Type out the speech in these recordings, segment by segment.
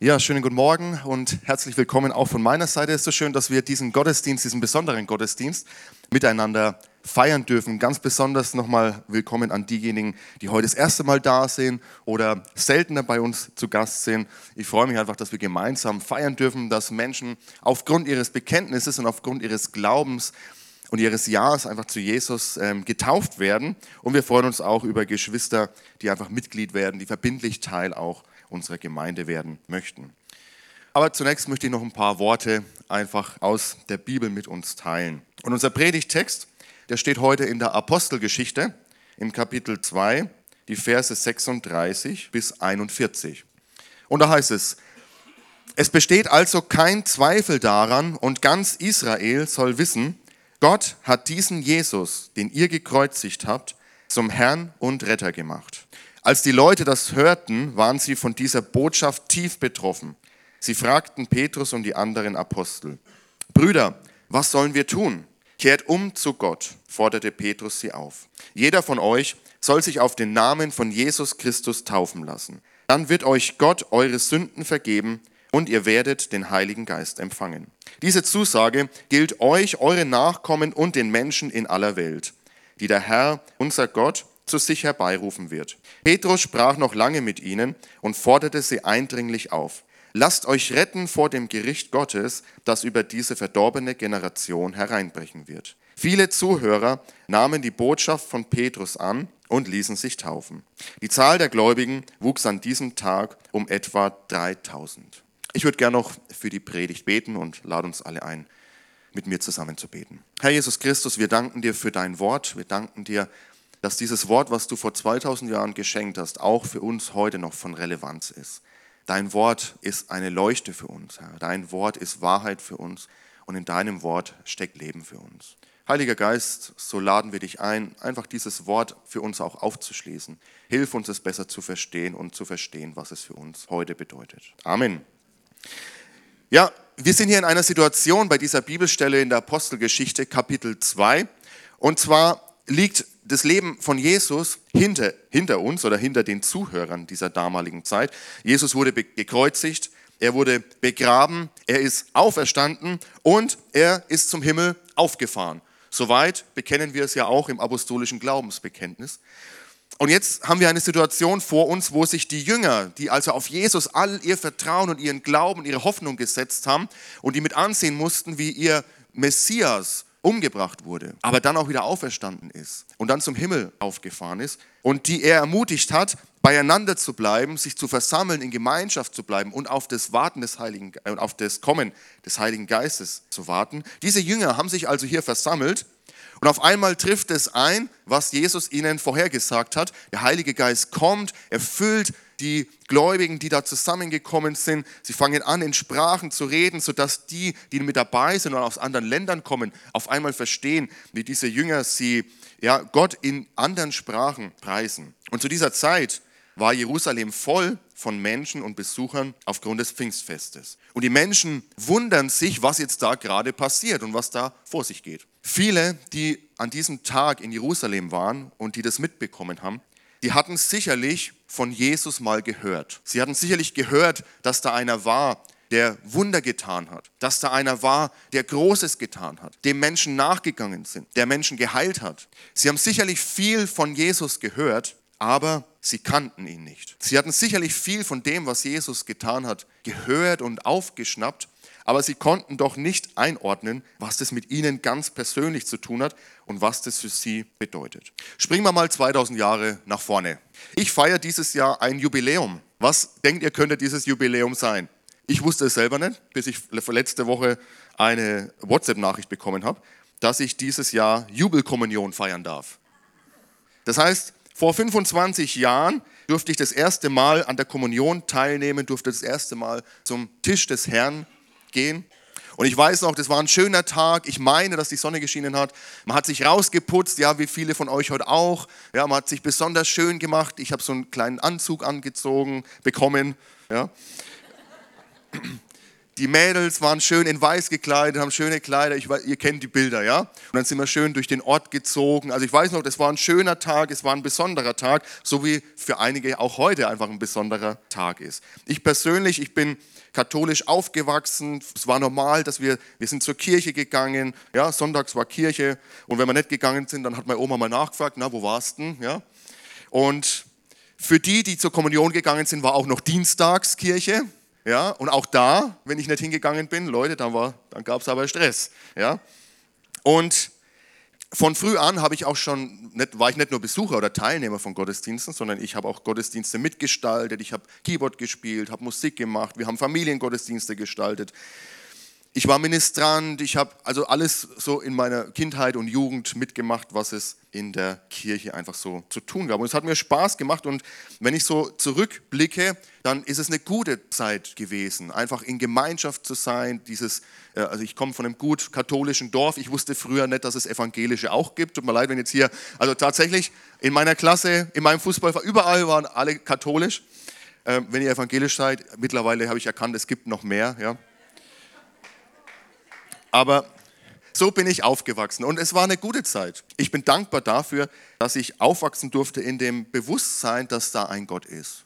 Ja, schönen guten Morgen und herzlich willkommen auch von meiner Seite. Es ist so schön, dass wir diesen Gottesdienst, diesen besonderen Gottesdienst miteinander feiern dürfen. Ganz besonders nochmal willkommen an diejenigen, die heute das erste Mal da sind oder seltener bei uns zu Gast sind. Ich freue mich einfach, dass wir gemeinsam feiern dürfen, dass Menschen aufgrund ihres Bekenntnisses und aufgrund ihres Glaubens und ihres Jahres einfach zu Jesus ähm, getauft werden. Und wir freuen uns auch über Geschwister, die einfach Mitglied werden, die verbindlich Teil auch unserer Gemeinde werden möchten. Aber zunächst möchte ich noch ein paar Worte einfach aus der Bibel mit uns teilen. Und unser Predigtext der steht heute in der Apostelgeschichte im Kapitel 2, die Verse 36 bis 41. Und da heißt es, es besteht also kein Zweifel daran und ganz Israel soll wissen, Gott hat diesen Jesus, den ihr gekreuzigt habt, zum Herrn und Retter gemacht. Als die Leute das hörten, waren sie von dieser Botschaft tief betroffen. Sie fragten Petrus und die anderen Apostel, Brüder, was sollen wir tun? Kehrt um zu Gott, forderte Petrus sie auf. Jeder von euch soll sich auf den Namen von Jesus Christus taufen lassen. Dann wird euch Gott eure Sünden vergeben und ihr werdet den Heiligen Geist empfangen. Diese Zusage gilt euch, eure Nachkommen und den Menschen in aller Welt, die der Herr, unser Gott, zu sich herbeirufen wird. Petrus sprach noch lange mit ihnen und forderte sie eindringlich auf. Lasst euch retten vor dem Gericht Gottes, das über diese verdorbene Generation hereinbrechen wird. Viele Zuhörer nahmen die Botschaft von Petrus an und ließen sich taufen. Die Zahl der Gläubigen wuchs an diesem Tag um etwa 3000. Ich würde gerne noch für die Predigt beten und lade uns alle ein, mit mir zusammen zu beten. Herr Jesus Christus, wir danken dir für dein Wort. Wir danken dir, dass dieses Wort, was du vor 2000 Jahren geschenkt hast, auch für uns heute noch von Relevanz ist. Dein Wort ist eine Leuchte für uns, Herr. Dein Wort ist Wahrheit für uns und in deinem Wort steckt Leben für uns. Heiliger Geist, so laden wir dich ein, einfach dieses Wort für uns auch aufzuschließen. Hilf uns es besser zu verstehen und zu verstehen, was es für uns heute bedeutet. Amen. Ja, wir sind hier in einer Situation bei dieser Bibelstelle in der Apostelgeschichte Kapitel 2. Und zwar liegt das Leben von Jesus hinter, hinter uns oder hinter den Zuhörern dieser damaligen Zeit. Jesus wurde gekreuzigt, er wurde begraben, er ist auferstanden und er ist zum Himmel aufgefahren. Soweit bekennen wir es ja auch im apostolischen Glaubensbekenntnis. Und jetzt haben wir eine Situation vor uns, wo sich die Jünger, die also auf Jesus all ihr Vertrauen und ihren Glauben ihre Hoffnung gesetzt haben und die mit ansehen mussten, wie ihr Messias umgebracht wurde, aber dann auch wieder auferstanden ist und dann zum Himmel aufgefahren ist und die er ermutigt hat, beieinander zu bleiben, sich zu versammeln, in Gemeinschaft zu bleiben und auf das Warten des Heiligen äh, auf das Kommen des Heiligen Geistes zu warten. Diese Jünger haben sich also hier versammelt und auf einmal trifft es ein, was Jesus ihnen vorhergesagt hat. Der Heilige Geist kommt, erfüllt die Gläubigen, die da zusammengekommen sind, sie fangen an, in Sprachen zu reden, sodass die, die mit dabei sind und aus anderen Ländern kommen, auf einmal verstehen, wie diese Jünger sie ja, Gott in anderen Sprachen preisen. Und zu dieser Zeit war Jerusalem voll von Menschen und Besuchern aufgrund des Pfingstfestes. Und die Menschen wundern sich, was jetzt da gerade passiert und was da vor sich geht. Viele, die an diesem Tag in Jerusalem waren und die das mitbekommen haben, die hatten sicherlich von Jesus mal gehört. Sie hatten sicherlich gehört, dass da einer war, der Wunder getan hat, dass da einer war, der Großes getan hat, dem Menschen nachgegangen sind, der Menschen geheilt hat. Sie haben sicherlich viel von Jesus gehört, aber sie kannten ihn nicht. Sie hatten sicherlich viel von dem, was Jesus getan hat, gehört und aufgeschnappt, aber sie konnten doch nicht einordnen, was das mit ihnen ganz persönlich zu tun hat und was das für sie bedeutet. Springen wir mal 2000 Jahre nach vorne. Ich feiere dieses Jahr ein Jubiläum. Was denkt ihr, könnte dieses Jubiläum sein? Ich wusste es selber nicht, bis ich letzte Woche eine WhatsApp-Nachricht bekommen habe, dass ich dieses Jahr Jubelkommunion feiern darf. Das heißt, vor 25 Jahren durfte ich das erste Mal an der Kommunion teilnehmen, durfte das erste Mal zum Tisch des Herrn gehen. Und ich weiß noch, das war ein schöner Tag. Ich meine, dass die Sonne geschienen hat. Man hat sich rausgeputzt, ja, wie viele von euch heute auch. Ja, man hat sich besonders schön gemacht. Ich habe so einen kleinen Anzug angezogen bekommen. Ja. Die Mädels waren schön in weiß gekleidet, haben schöne Kleider. Ich, ihr kennt die Bilder, ja? Und dann sind wir schön durch den Ort gezogen. Also ich weiß noch, das war ein schöner Tag, es war ein besonderer Tag, so wie für einige auch heute einfach ein besonderer Tag ist. Ich persönlich, ich bin katholisch aufgewachsen. Es war normal, dass wir, wir sind zur Kirche gegangen. Ja, sonntags war Kirche. Und wenn wir nicht gegangen sind, dann hat meine Oma mal nachgefragt, na, wo warst denn? Ja. Und für die, die zur Kommunion gegangen sind, war auch noch Dienstagskirche. Ja, und auch da, wenn ich nicht hingegangen bin, Leute, dann, dann gab es aber Stress. Ja. Und von früh an habe ich auch schon, nicht, war ich nicht nur Besucher oder Teilnehmer von Gottesdiensten, sondern ich habe auch Gottesdienste mitgestaltet, ich habe Keyboard gespielt, habe Musik gemacht, wir haben Familiengottesdienste gestaltet. Ich war Ministrant, ich habe also alles so in meiner Kindheit und Jugend mitgemacht, was es in der Kirche einfach so zu tun gab. Und es hat mir Spaß gemacht und wenn ich so zurückblicke, dann ist es eine gute Zeit gewesen, einfach in Gemeinschaft zu sein. Dieses, äh, also ich komme von einem gut katholischen Dorf, ich wusste früher nicht, dass es Evangelische auch gibt. Tut mir leid, wenn jetzt hier, also tatsächlich in meiner Klasse, in meinem Fußball, überall waren alle katholisch. Ähm, wenn ihr evangelisch seid, mittlerweile habe ich erkannt, es gibt noch mehr. Ja. Aber so bin ich aufgewachsen und es war eine gute Zeit. Ich bin dankbar dafür, dass ich aufwachsen durfte in dem Bewusstsein, dass da ein Gott ist.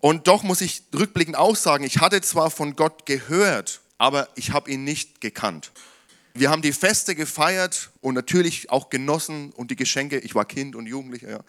Und doch muss ich rückblickend auch sagen, ich hatte zwar von Gott gehört, aber ich habe ihn nicht gekannt. Wir haben die Feste gefeiert und natürlich auch genossen und die Geschenke. Ich war Kind und Jugendlicher. Ja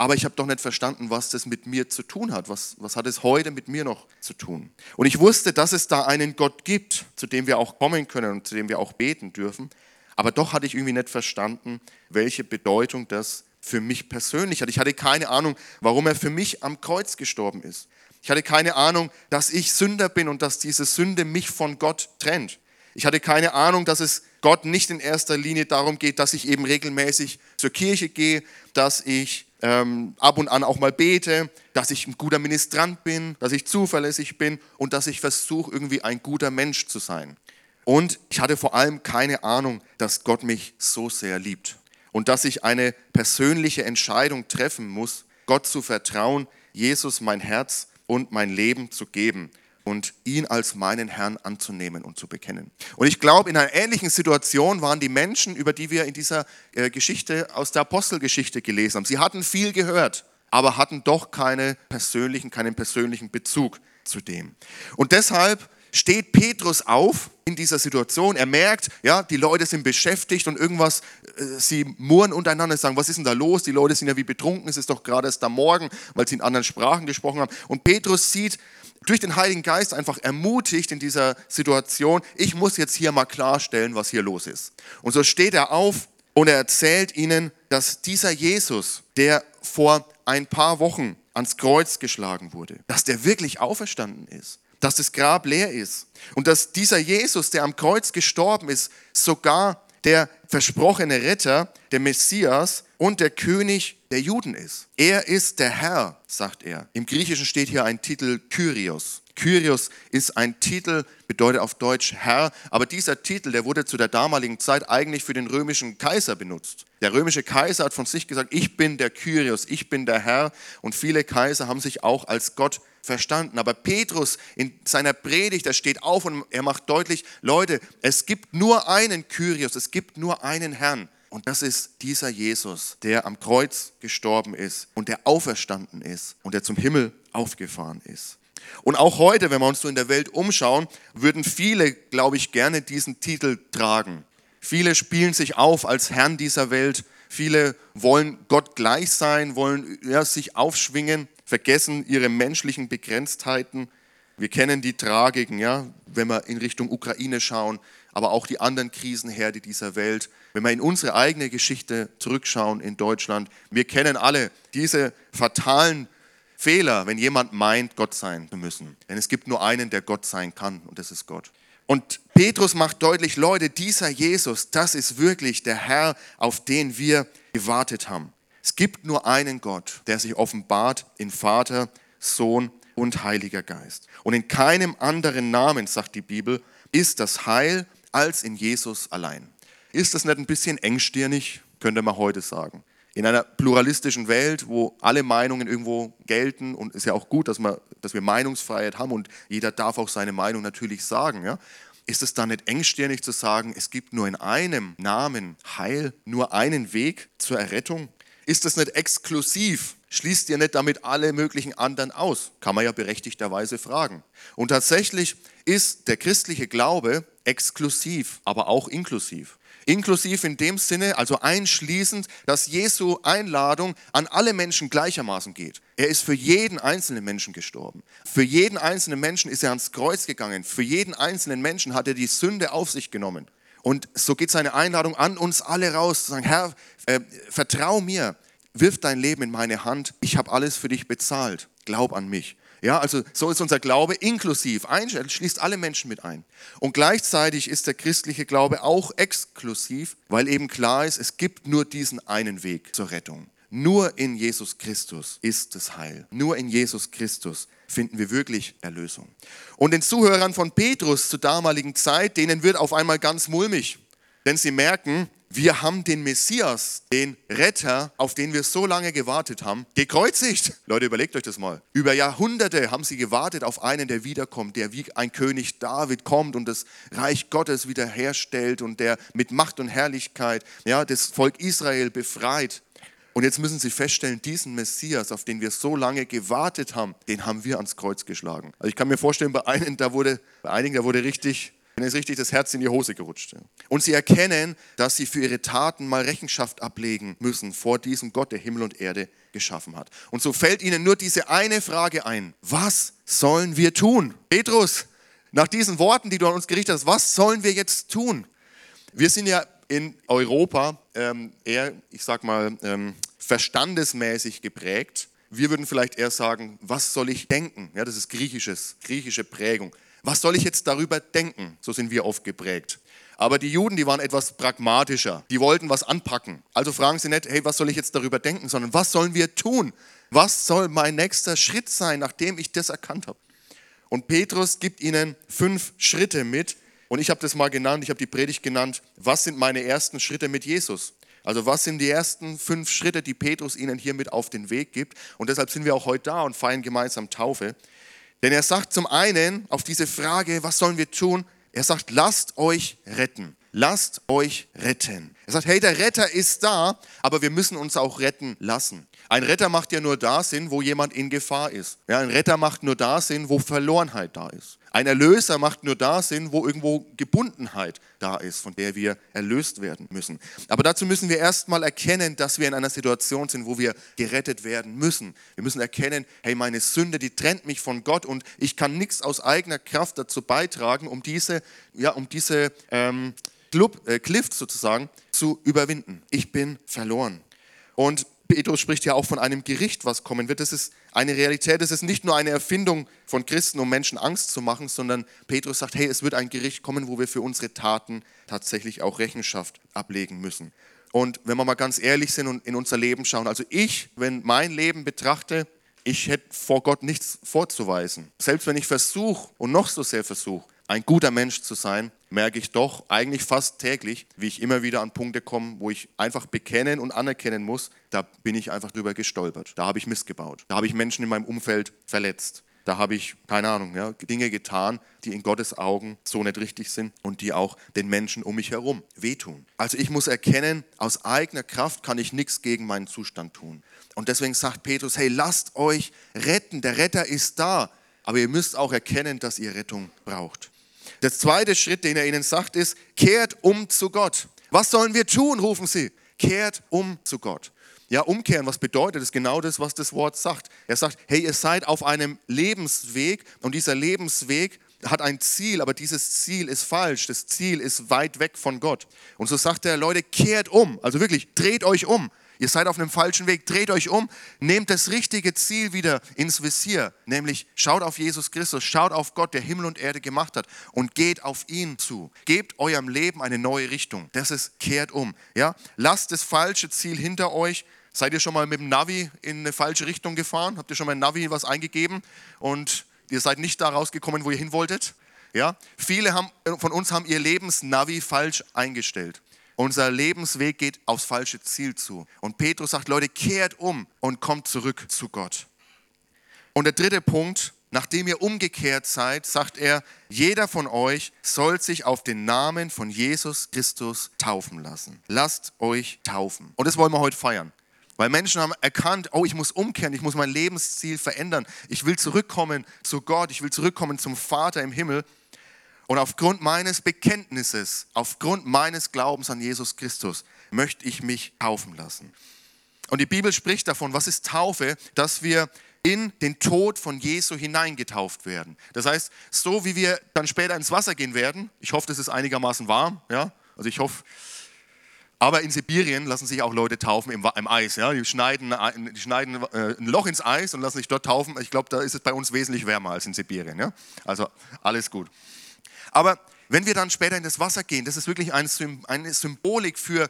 aber ich habe doch nicht verstanden, was das mit mir zu tun hat. Was, was hat es heute mit mir noch zu tun? Und ich wusste, dass es da einen Gott gibt, zu dem wir auch kommen können und zu dem wir auch beten dürfen. Aber doch hatte ich irgendwie nicht verstanden, welche Bedeutung das für mich persönlich hat. Ich hatte keine Ahnung, warum er für mich am Kreuz gestorben ist. Ich hatte keine Ahnung, dass ich Sünder bin und dass diese Sünde mich von Gott trennt. Ich hatte keine Ahnung, dass es Gott nicht in erster Linie darum geht, dass ich eben regelmäßig zur Kirche gehe, dass ich ähm, ab und an auch mal bete, dass ich ein guter Ministrant bin, dass ich zuverlässig bin und dass ich versuche, irgendwie ein guter Mensch zu sein. Und ich hatte vor allem keine Ahnung, dass Gott mich so sehr liebt und dass ich eine persönliche Entscheidung treffen muss, Gott zu vertrauen, Jesus mein Herz und mein Leben zu geben und ihn als meinen Herrn anzunehmen und zu bekennen. Und ich glaube, in einer ähnlichen Situation waren die Menschen, über die wir in dieser äh, Geschichte aus der Apostelgeschichte gelesen haben. Sie hatten viel gehört, aber hatten doch keine persönlichen, keinen persönlichen Bezug zu dem. Und deshalb steht Petrus auf in dieser Situation. Er merkt, ja, die Leute sind beschäftigt und irgendwas, äh, sie murren untereinander, sagen, was ist denn da los? Die Leute sind ja wie betrunken, es ist doch gerade erst am Morgen, weil sie in anderen Sprachen gesprochen haben. Und Petrus sieht, durch den Heiligen Geist einfach ermutigt in dieser Situation, ich muss jetzt hier mal klarstellen, was hier los ist. Und so steht er auf und er erzählt ihnen, dass dieser Jesus, der vor ein paar Wochen ans Kreuz geschlagen wurde, dass der wirklich auferstanden ist, dass das Grab leer ist und dass dieser Jesus, der am Kreuz gestorben ist, sogar der versprochene Retter, der Messias und der König der Juden ist. Er ist der Herr, sagt er. Im Griechischen steht hier ein Titel Kyrios. Kyrios ist ein Titel, bedeutet auf Deutsch Herr, aber dieser Titel, der wurde zu der damaligen Zeit eigentlich für den römischen Kaiser benutzt. Der römische Kaiser hat von sich gesagt, ich bin der Kyrios, ich bin der Herr und viele Kaiser haben sich auch als Gott verstanden. Aber Petrus in seiner Predigt, er steht auf und er macht deutlich, Leute, es gibt nur einen Kyrios, es gibt nur einen Herrn. Und das ist dieser Jesus, der am Kreuz gestorben ist und der auferstanden ist und der zum Himmel aufgefahren ist. Und auch heute, wenn wir uns so in der Welt umschauen, würden viele, glaube ich, gerne diesen Titel tragen. Viele spielen sich auf als Herrn dieser Welt. Viele wollen Gott gleich sein, wollen ja, sich aufschwingen vergessen ihre menschlichen Begrenztheiten. Wir kennen die Tragiken, ja, wenn wir in Richtung Ukraine schauen, aber auch die anderen Krisenherde dieser Welt. Wenn wir in unsere eigene Geschichte zurückschauen in Deutschland, wir kennen alle diese fatalen Fehler, wenn jemand meint, Gott sein zu müssen. Denn es gibt nur einen, der Gott sein kann, und das ist Gott. Und Petrus macht deutlich, Leute, dieser Jesus, das ist wirklich der Herr, auf den wir gewartet haben. Es gibt nur einen Gott, der sich offenbart in Vater, Sohn und Heiliger Geist. Und in keinem anderen Namen, sagt die Bibel, ist das Heil als in Jesus allein. Ist das nicht ein bisschen engstirnig, könnte man heute sagen. In einer pluralistischen Welt, wo alle Meinungen irgendwo gelten und ist ja auch gut, dass, wir, dass wir Meinungsfreiheit haben und jeder darf auch seine Meinung natürlich sagen, ja? ist es dann nicht engstirnig zu sagen, es gibt nur in einem Namen Heil, nur einen Weg zur Errettung? Ist das nicht exklusiv? Schließt ihr nicht damit alle möglichen anderen aus? Kann man ja berechtigterweise fragen. Und tatsächlich ist der christliche Glaube exklusiv, aber auch inklusiv. Inklusiv in dem Sinne, also einschließend, dass Jesu Einladung an alle Menschen gleichermaßen geht. Er ist für jeden einzelnen Menschen gestorben. Für jeden einzelnen Menschen ist er ans Kreuz gegangen. Für jeden einzelnen Menschen hat er die Sünde auf sich genommen. Und so geht seine Einladung an uns alle raus, zu sagen, Herr, äh, vertrau mir, wirf dein Leben in meine Hand, ich habe alles für dich bezahlt, glaub an mich. Ja, also so ist unser Glaube inklusiv, schließt alle Menschen mit ein. Und gleichzeitig ist der christliche Glaube auch exklusiv, weil eben klar ist, es gibt nur diesen einen Weg zur Rettung. Nur in Jesus Christus ist das Heil. Nur in Jesus Christus finden wir wirklich Erlösung. Und den Zuhörern von Petrus zur damaligen Zeit, denen wird auf einmal ganz mulmig, denn sie merken, wir haben den Messias, den Retter, auf den wir so lange gewartet haben, gekreuzigt. Leute, überlegt euch das mal. Über Jahrhunderte haben sie gewartet auf einen, der wiederkommt, der wie ein König David kommt und das Reich Gottes wiederherstellt und der mit Macht und Herrlichkeit ja, das Volk Israel befreit. Und jetzt müssen sie feststellen, diesen Messias, auf den wir so lange gewartet haben, den haben wir ans Kreuz geschlagen. Also ich kann mir vorstellen, bei, einen, da wurde, bei einigen, da wurde richtig dann ist richtig das Herz in die Hose gerutscht. Und sie erkennen, dass sie für ihre Taten mal Rechenschaft ablegen müssen vor diesem Gott, der Himmel und Erde geschaffen hat. Und so fällt ihnen nur diese eine Frage ein. Was sollen wir tun? Petrus, nach diesen Worten, die du an uns gerichtet hast, was sollen wir jetzt tun? Wir sind ja in Europa ähm, eher, ich sag mal, ähm, verstandesmäßig geprägt. Wir würden vielleicht eher sagen, was soll ich denken? Ja, das ist griechisches, griechische Prägung. Was soll ich jetzt darüber denken? So sind wir oft geprägt. Aber die Juden, die waren etwas pragmatischer. Die wollten was anpacken. Also fragen sie nicht, hey, was soll ich jetzt darüber denken, sondern was sollen wir tun? Was soll mein nächster Schritt sein, nachdem ich das erkannt habe? Und Petrus gibt ihnen fünf Schritte mit. Und ich habe das mal genannt, ich habe die Predigt genannt, was sind meine ersten Schritte mit Jesus? Also was sind die ersten fünf Schritte, die Petrus ihnen hier mit auf den Weg gibt? Und deshalb sind wir auch heute da und feiern gemeinsam Taufe. Denn er sagt zum einen auf diese Frage, was sollen wir tun? Er sagt, lasst euch retten. Lasst euch retten. Er sagt, hey, der Retter ist da, aber wir müssen uns auch retten lassen. Ein Retter macht ja nur da Sinn, wo jemand in Gefahr ist. Ja, ein Retter macht nur da Sinn, wo Verlorenheit da ist. Ein Erlöser macht nur da Sinn, wo irgendwo Gebundenheit da ist, von der wir erlöst werden müssen. Aber dazu müssen wir erstmal erkennen, dass wir in einer Situation sind, wo wir gerettet werden müssen. Wir müssen erkennen, hey, meine Sünde, die trennt mich von Gott und ich kann nichts aus eigener Kraft dazu beitragen, um diese, ja, um diese ähm, Club, äh, Cliff sozusagen zu überwinden. Ich bin verloren. Und Petrus spricht ja auch von einem Gericht, was kommen wird. Das ist eine Realität. Es ist nicht nur eine Erfindung von Christen, um Menschen Angst zu machen, sondern Petrus sagt, hey, es wird ein Gericht kommen, wo wir für unsere Taten tatsächlich auch Rechenschaft ablegen müssen. Und wenn wir mal ganz ehrlich sind und in unser Leben schauen, also ich, wenn mein Leben betrachte, ich hätte vor Gott nichts vorzuweisen. Selbst wenn ich versuche und noch so sehr versuche, ein guter Mensch zu sein, merke ich doch eigentlich fast täglich, wie ich immer wieder an Punkte komme, wo ich einfach bekennen und anerkennen muss, da bin ich einfach drüber gestolpert. Da habe ich Mist gebaut. Da habe ich Menschen in meinem Umfeld verletzt. Da habe ich, keine Ahnung, ja, Dinge getan, die in Gottes Augen so nicht richtig sind und die auch den Menschen um mich herum wehtun. Also ich muss erkennen, aus eigener Kraft kann ich nichts gegen meinen Zustand tun. Und deswegen sagt Petrus, hey, lasst euch retten, der Retter ist da. Aber ihr müsst auch erkennen, dass ihr Rettung braucht. Der zweite Schritt, den er ihnen sagt, ist, kehrt um zu Gott. Was sollen wir tun, rufen sie. Kehrt um zu Gott. Ja, umkehren, was bedeutet das? Genau das, was das Wort sagt. Er sagt, hey, ihr seid auf einem Lebensweg und dieser Lebensweg hat ein Ziel, aber dieses Ziel ist falsch. Das Ziel ist weit weg von Gott. Und so sagt er, Leute, kehrt um. Also wirklich, dreht euch um. Ihr seid auf einem falschen Weg. Dreht euch um, nehmt das richtige Ziel wieder ins Visier, nämlich schaut auf Jesus Christus, schaut auf Gott, der Himmel und Erde gemacht hat und geht auf ihn zu. Gebt eurem Leben eine neue Richtung. Das ist kehrt um. Ja? Lasst das falsche Ziel hinter euch. Seid ihr schon mal mit dem Navi in eine falsche Richtung gefahren? Habt ihr schon mal im Navi was eingegeben und ihr seid nicht da rausgekommen, wo ihr hin wolltet? Ja? Viele haben, von uns haben ihr Lebensnavi falsch eingestellt. Unser Lebensweg geht aufs falsche Ziel zu. Und Petrus sagt, Leute, kehrt um und kommt zurück zu Gott. Und der dritte Punkt, nachdem ihr umgekehrt seid, sagt er, jeder von euch soll sich auf den Namen von Jesus Christus taufen lassen. Lasst euch taufen. Und das wollen wir heute feiern. Weil Menschen haben erkannt, oh, ich muss umkehren, ich muss mein Lebensziel verändern. Ich will zurückkommen zu Gott, ich will zurückkommen zum Vater im Himmel. Und aufgrund meines Bekenntnisses, aufgrund meines Glaubens an Jesus Christus, möchte ich mich taufen lassen. Und die Bibel spricht davon, was ist Taufe? Dass wir in den Tod von Jesu hineingetauft werden. Das heißt, so wie wir dann später ins Wasser gehen werden, ich hoffe, das ist einigermaßen warm, ja, also ich hoffe, aber in Sibirien lassen sich auch Leute taufen im, im Eis. Ja? Die schneiden, die schneiden äh, ein Loch ins Eis und lassen sich dort taufen. Ich glaube, da ist es bei uns wesentlich wärmer als in Sibirien. Ja? Also alles gut. Aber wenn wir dann später in das Wasser gehen, das ist wirklich eine Symbolik für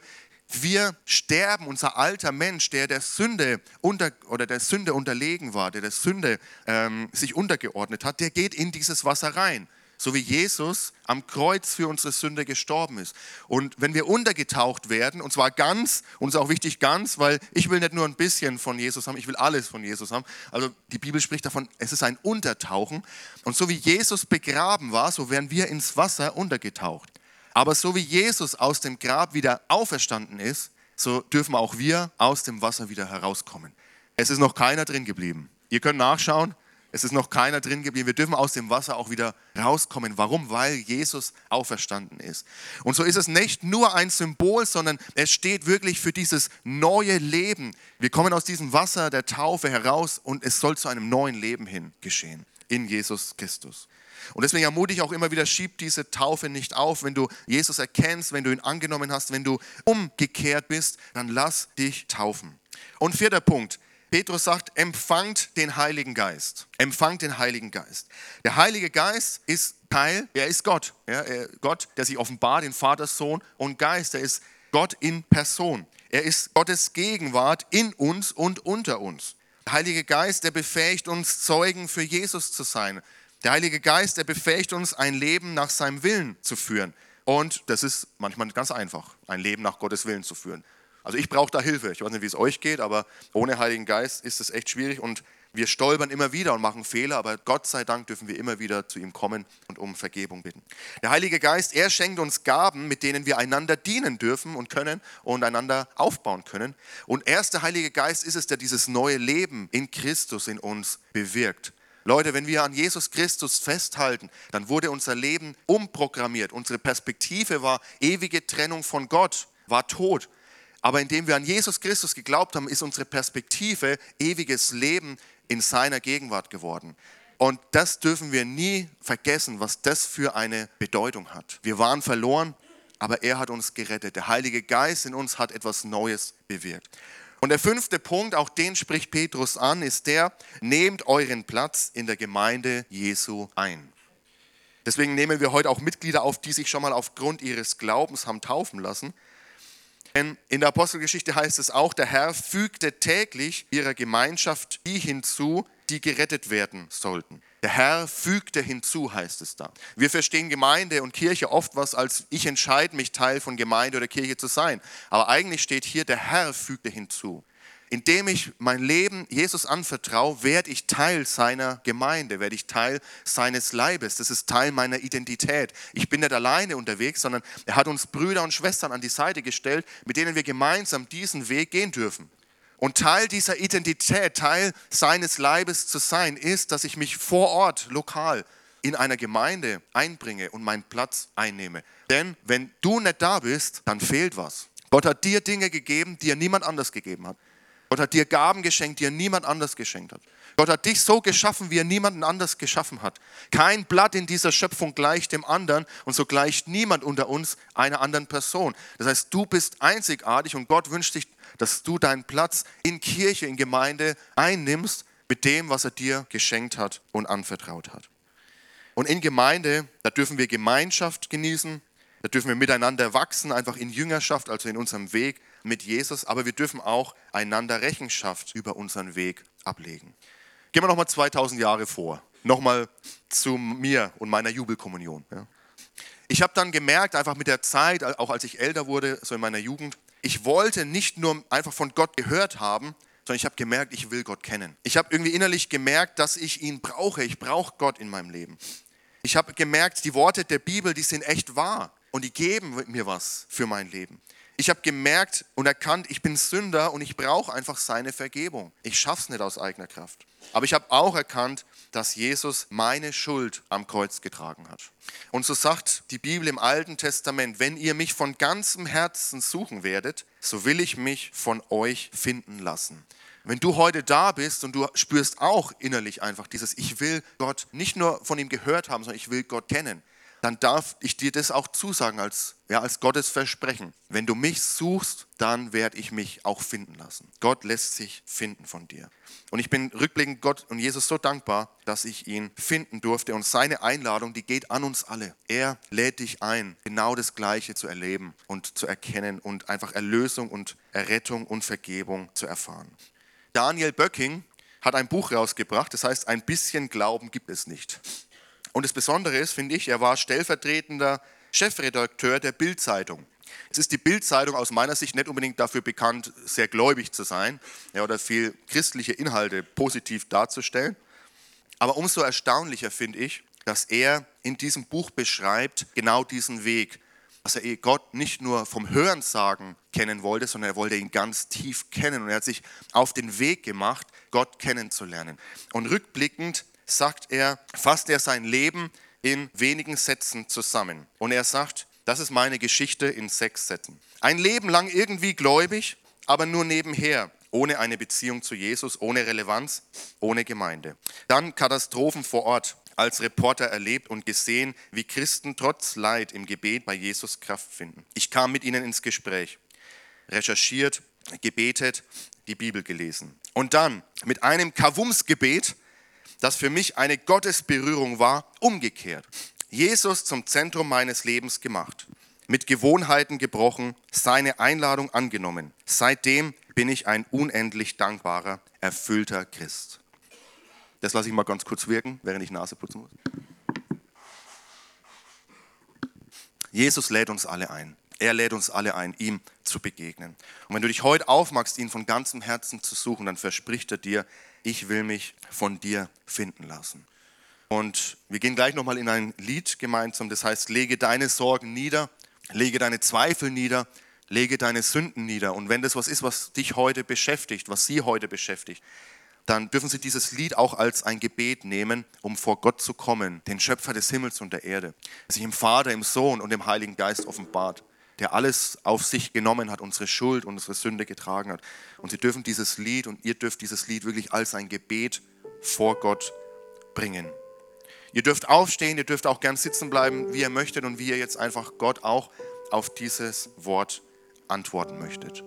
wir sterben, unser alter Mensch, der der Sünde unter, oder der Sünde unterlegen war, der der Sünde ähm, sich untergeordnet hat, der geht in dieses Wasser rein so wie Jesus am Kreuz für unsere Sünde gestorben ist. Und wenn wir untergetaucht werden, und zwar ganz, uns ist auch wichtig ganz, weil ich will nicht nur ein bisschen von Jesus haben, ich will alles von Jesus haben. Also die Bibel spricht davon, es ist ein Untertauchen. Und so wie Jesus begraben war, so werden wir ins Wasser untergetaucht. Aber so wie Jesus aus dem Grab wieder auferstanden ist, so dürfen auch wir aus dem Wasser wieder herauskommen. Es ist noch keiner drin geblieben. Ihr könnt nachschauen, es ist noch keiner drin geblieben. Wir dürfen aus dem Wasser auch wieder rauskommen. Warum? Weil Jesus auferstanden ist. Und so ist es nicht nur ein Symbol, sondern es steht wirklich für dieses neue Leben. Wir kommen aus diesem Wasser der Taufe heraus und es soll zu einem neuen Leben hin geschehen in Jesus Christus. Und deswegen ermutige ich auch immer wieder, schieb diese Taufe nicht auf. Wenn du Jesus erkennst, wenn du ihn angenommen hast, wenn du umgekehrt bist, dann lass dich taufen. Und vierter Punkt, Petrus sagt, empfangt den Heiligen Geist. Empfangt den Heiligen Geist. Der Heilige Geist ist Teil, er ist Gott. Ja, Gott, der sich offenbart, den Vater, Sohn und Geist. Er ist Gott in Person. Er ist Gottes Gegenwart in uns und unter uns. Der Heilige Geist, der befähigt uns, Zeugen für Jesus zu sein. Der Heilige Geist, der befähigt uns, ein Leben nach seinem Willen zu führen. Und das ist manchmal ganz einfach, ein Leben nach Gottes Willen zu führen. Also ich brauche da Hilfe. Ich weiß nicht, wie es euch geht, aber ohne Heiligen Geist ist es echt schwierig und wir stolpern immer wieder und machen Fehler, aber Gott sei Dank dürfen wir immer wieder zu ihm kommen und um Vergebung bitten. Der Heilige Geist, er schenkt uns Gaben, mit denen wir einander dienen dürfen und können und einander aufbauen können. Und erst der Heilige Geist ist es, der dieses neue Leben in Christus in uns bewirkt. Leute, wenn wir an Jesus Christus festhalten, dann wurde unser Leben umprogrammiert. Unsere Perspektive war ewige Trennung von Gott, war tot. Aber indem wir an Jesus Christus geglaubt haben, ist unsere Perspektive ewiges Leben in seiner Gegenwart geworden. Und das dürfen wir nie vergessen, was das für eine Bedeutung hat. Wir waren verloren, aber er hat uns gerettet. Der Heilige Geist in uns hat etwas Neues bewirkt. Und der fünfte Punkt, auch den spricht Petrus an, ist der, nehmt euren Platz in der Gemeinde Jesu ein. Deswegen nehmen wir heute auch Mitglieder auf, die sich schon mal aufgrund ihres Glaubens haben taufen lassen. Denn in der Apostelgeschichte heißt es auch, der Herr fügte täglich ihrer Gemeinschaft die hinzu, die gerettet werden sollten. Der Herr fügte hinzu, heißt es da. Wir verstehen Gemeinde und Kirche oft was als ich entscheide mich Teil von Gemeinde oder Kirche zu sein. Aber eigentlich steht hier, der Herr fügte hinzu. Indem ich mein Leben Jesus anvertraue, werde ich Teil seiner Gemeinde, werde ich Teil seines Leibes. Das ist Teil meiner Identität. Ich bin nicht alleine unterwegs, sondern er hat uns Brüder und Schwestern an die Seite gestellt, mit denen wir gemeinsam diesen Weg gehen dürfen. Und Teil dieser Identität, Teil seines Leibes zu sein, ist, dass ich mich vor Ort, lokal, in einer Gemeinde einbringe und meinen Platz einnehme. Denn wenn du nicht da bist, dann fehlt was. Gott hat dir Dinge gegeben, die er niemand anders gegeben hat. Gott hat dir Gaben geschenkt, die er niemand anders geschenkt hat. Gott hat dich so geschaffen, wie er niemanden anders geschaffen hat. Kein Blatt in dieser Schöpfung gleicht dem anderen und so gleicht niemand unter uns einer anderen Person. Das heißt, du bist einzigartig und Gott wünscht sich, dass du deinen Platz in Kirche, in Gemeinde einnimmst mit dem, was er dir geschenkt hat und anvertraut hat. Und in Gemeinde, da dürfen wir Gemeinschaft genießen, da dürfen wir miteinander wachsen, einfach in Jüngerschaft, also in unserem Weg mit Jesus, aber wir dürfen auch einander Rechenschaft über unseren Weg ablegen. Gehen wir nochmal 2000 Jahre vor, nochmal zu mir und meiner Jubelkommunion. Ich habe dann gemerkt, einfach mit der Zeit, auch als ich älter wurde, so in meiner Jugend, ich wollte nicht nur einfach von Gott gehört haben, sondern ich habe gemerkt, ich will Gott kennen. Ich habe irgendwie innerlich gemerkt, dass ich ihn brauche. Ich brauche Gott in meinem Leben. Ich habe gemerkt, die Worte der Bibel, die sind echt wahr und die geben mir was für mein Leben. Ich habe gemerkt und erkannt, ich bin Sünder und ich brauche einfach seine Vergebung. Ich schaffe es nicht aus eigener Kraft. Aber ich habe auch erkannt, dass Jesus meine Schuld am Kreuz getragen hat. Und so sagt die Bibel im Alten Testament, wenn ihr mich von ganzem Herzen suchen werdet, so will ich mich von euch finden lassen. Wenn du heute da bist und du spürst auch innerlich einfach dieses, ich will Gott nicht nur von ihm gehört haben, sondern ich will Gott kennen, dann darf ich dir das auch zusagen als, ja, als Gottes Versprechen. Wenn du mich suchst, dann werde ich mich auch finden lassen. Gott lässt sich finden von dir. Und ich bin rückblickend Gott und Jesus so dankbar, dass ich ihn finden durfte. Und seine Einladung, die geht an uns alle. Er lädt dich ein, genau das Gleiche zu erleben und zu erkennen und einfach Erlösung und Errettung und Vergebung zu erfahren. Daniel Böcking hat ein Buch rausgebracht, das heißt, ein bisschen Glauben gibt es nicht. Und das Besondere ist, finde ich, er war stellvertretender Chefredakteur der Bild-Zeitung. Es ist die Bild-Zeitung aus meiner Sicht nicht unbedingt dafür bekannt, sehr gläubig zu sein ja, oder viel christliche Inhalte positiv darzustellen. Aber umso erstaunlicher finde ich, dass er in diesem Buch beschreibt genau diesen Weg, dass er Gott nicht nur vom Hörensagen kennen wollte, sondern er wollte ihn ganz tief kennen und er hat sich auf den Weg gemacht, Gott kennenzulernen. Und rückblickend sagt er, fasst er sein Leben in wenigen Sätzen zusammen. Und er sagt, das ist meine Geschichte in sechs Sätzen. Ein Leben lang irgendwie gläubig, aber nur nebenher, ohne eine Beziehung zu Jesus, ohne Relevanz, ohne Gemeinde. Dann Katastrophen vor Ort, als Reporter erlebt und gesehen, wie Christen trotz Leid im Gebet bei Jesus Kraft finden. Ich kam mit ihnen ins Gespräch, recherchiert, gebetet, die Bibel gelesen. Und dann mit einem Kavumsgebet das für mich eine Gottesberührung war, umgekehrt. Jesus zum Zentrum meines Lebens gemacht, mit Gewohnheiten gebrochen, seine Einladung angenommen. Seitdem bin ich ein unendlich dankbarer, erfüllter Christ. Das lasse ich mal ganz kurz wirken, während ich Nase putzen muss. Jesus lädt uns alle ein. Er lädt uns alle ein, ihm zu begegnen. Und wenn du dich heute aufmachst, ihn von ganzem Herzen zu suchen, dann verspricht er dir, ich will mich von dir finden lassen. Und wir gehen gleich nochmal in ein Lied gemeinsam, das heißt, lege deine Sorgen nieder, lege deine Zweifel nieder, lege deine Sünden nieder. Und wenn das was ist, was dich heute beschäftigt, was sie heute beschäftigt, dann dürfen Sie dieses Lied auch als ein Gebet nehmen, um vor Gott zu kommen, den Schöpfer des Himmels und der Erde, der sich im Vater, im Sohn und im Heiligen Geist offenbart der alles auf sich genommen hat, unsere Schuld unsere Sünde getragen hat. Und Sie dürfen dieses Lied und ihr dürft dieses Lied wirklich als ein Gebet vor Gott bringen. Ihr dürft aufstehen, ihr dürft auch gern sitzen bleiben, wie ihr möchtet und wie ihr jetzt einfach Gott auch auf dieses Wort antworten möchtet.